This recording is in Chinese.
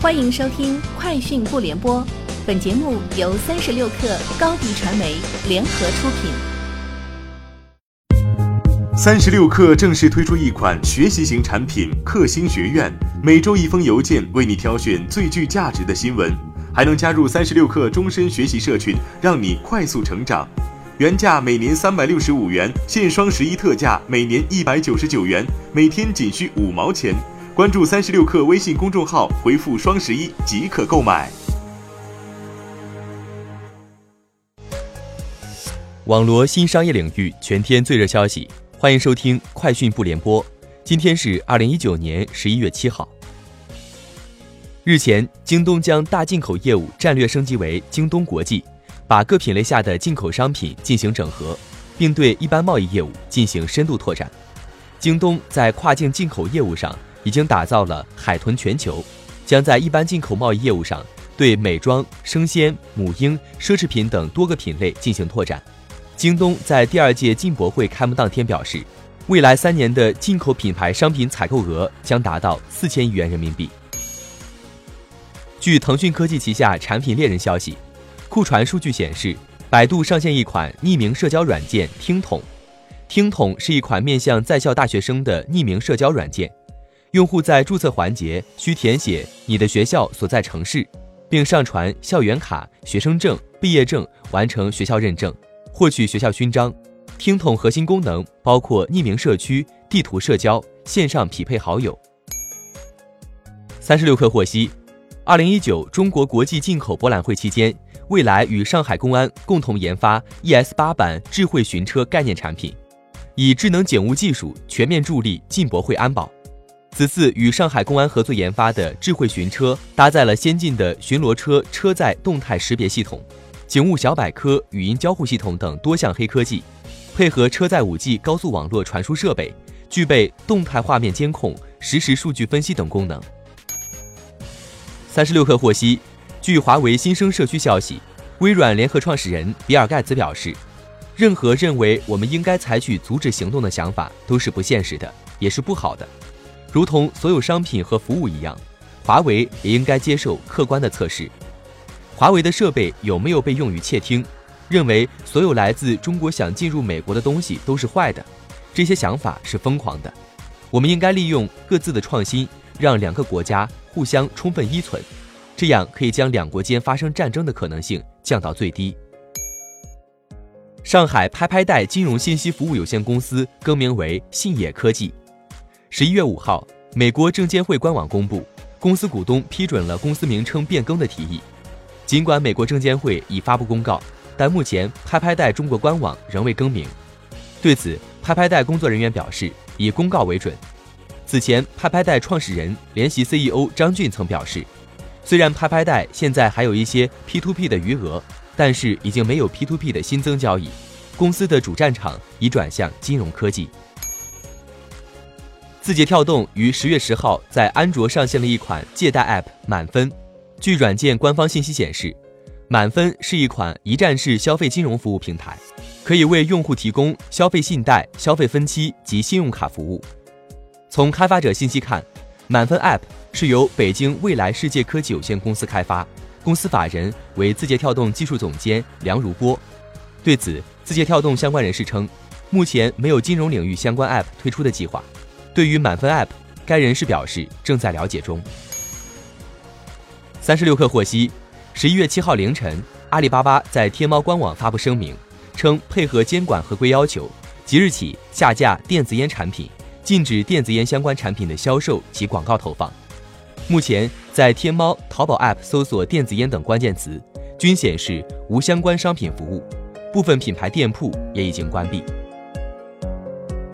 欢迎收听《快讯不联播》，本节目由三十六克高低传媒联合出品。三十六克正式推出一款学习型产品——克星学院，每周一封邮件，为你挑选最具价值的新闻，还能加入三十六克终身学习社群，让你快速成长。原价每年三百六十五元，现双十一特价每年一百九十九元，每天仅需五毛钱。关注三十六氪微信公众号，回复“双十一”即可购买。网罗新商业领域全天最热消息，欢迎收听快讯不联播。今天是二零一九年十一月七号。日前，京东将大进口业务战略升级为京东国际，把各品类下的进口商品进行整合，并对一般贸易业务进行深度拓展。京东在跨境进口业务上。已经打造了海豚全球，将在一般进口贸易业务上对美妆、生鲜、母婴、奢侈品等多个品类进行拓展。京东在第二届进博会开幕当天表示，未来三年的进口品牌商品采购额将达到四千亿元人民币。据腾讯科技旗下产品猎人消息，库传数据显示，百度上线一款匿名社交软件“听筒”。听筒是一款面向在校大学生的匿名社交软件。用户在注册环节需填写你的学校所在城市，并上传校园卡、学生证、毕业证，完成学校认证，获取学校勋章。听筒核心功能包括匿名社区、地图社交、线上匹配好友。三十六氪获悉，二零一九中国国际进口博览会期间，蔚来与上海公安共同研发 ES 八版智慧寻车概念产品，以智能警务技术全面助力进博会安保。此次与上海公安合作研发的智慧巡车，搭载了先进的巡逻车车载动态识别系统、警务小百科语音交互系统等多项黑科技，配合车载 5G 高速网络传输设备，具备动态画面监控、实时数据分析等功能。三十六氪获悉，据华为新生社区消息，微软联合创始人比尔盖茨表示，任何认为我们应该采取阻止行动的想法都是不现实的，也是不好的。如同所有商品和服务一样，华为也应该接受客观的测试。华为的设备有没有被用于窃听？认为所有来自中国想进入美国的东西都是坏的，这些想法是疯狂的。我们应该利用各自的创新，让两个国家互相充分依存，这样可以将两国间发生战争的可能性降到最低。上海拍拍贷金融信息服务有限公司更名为信野科技。十一月五号，美国证监会官网公布，公司股东批准了公司名称变更的提议。尽管美国证监会已发布公告，但目前拍拍贷中国官网仍未更名。对此，拍拍贷工作人员表示，以公告为准。此前，拍拍贷创始人、联席 CEO 张俊曾表示，虽然拍拍贷现在还有一些 P2P 的余额，但是已经没有 P2P 的新增交易，公司的主战场已转向金融科技。字节跳动于十月十号在安卓上线了一款借贷 App“ 满分”。据软件官方信息显示，“满分”是一款一站式消费金融服务平台，可以为用户提供消费信贷、消费分期及信用卡服务。从开发者信息看，“满分 ”App 是由北京未来世界科技有限公司开发，公司法人为字节跳动技术总监梁如波。对此，字节跳动相关人士称，目前没有金融领域相关 App 推出的计划。对于满分 App，该人士表示正在了解中。三十六氪获悉，十一月七号凌晨，阿里巴巴在天猫官网发布声明，称配合监管合规要求，即日起下架电子烟产品，禁止电子烟相关产品的销售及广告投放。目前，在天猫、淘宝 App 搜索电子烟等关键词，均显示无相关商品服务，部分品牌店铺也已经关闭。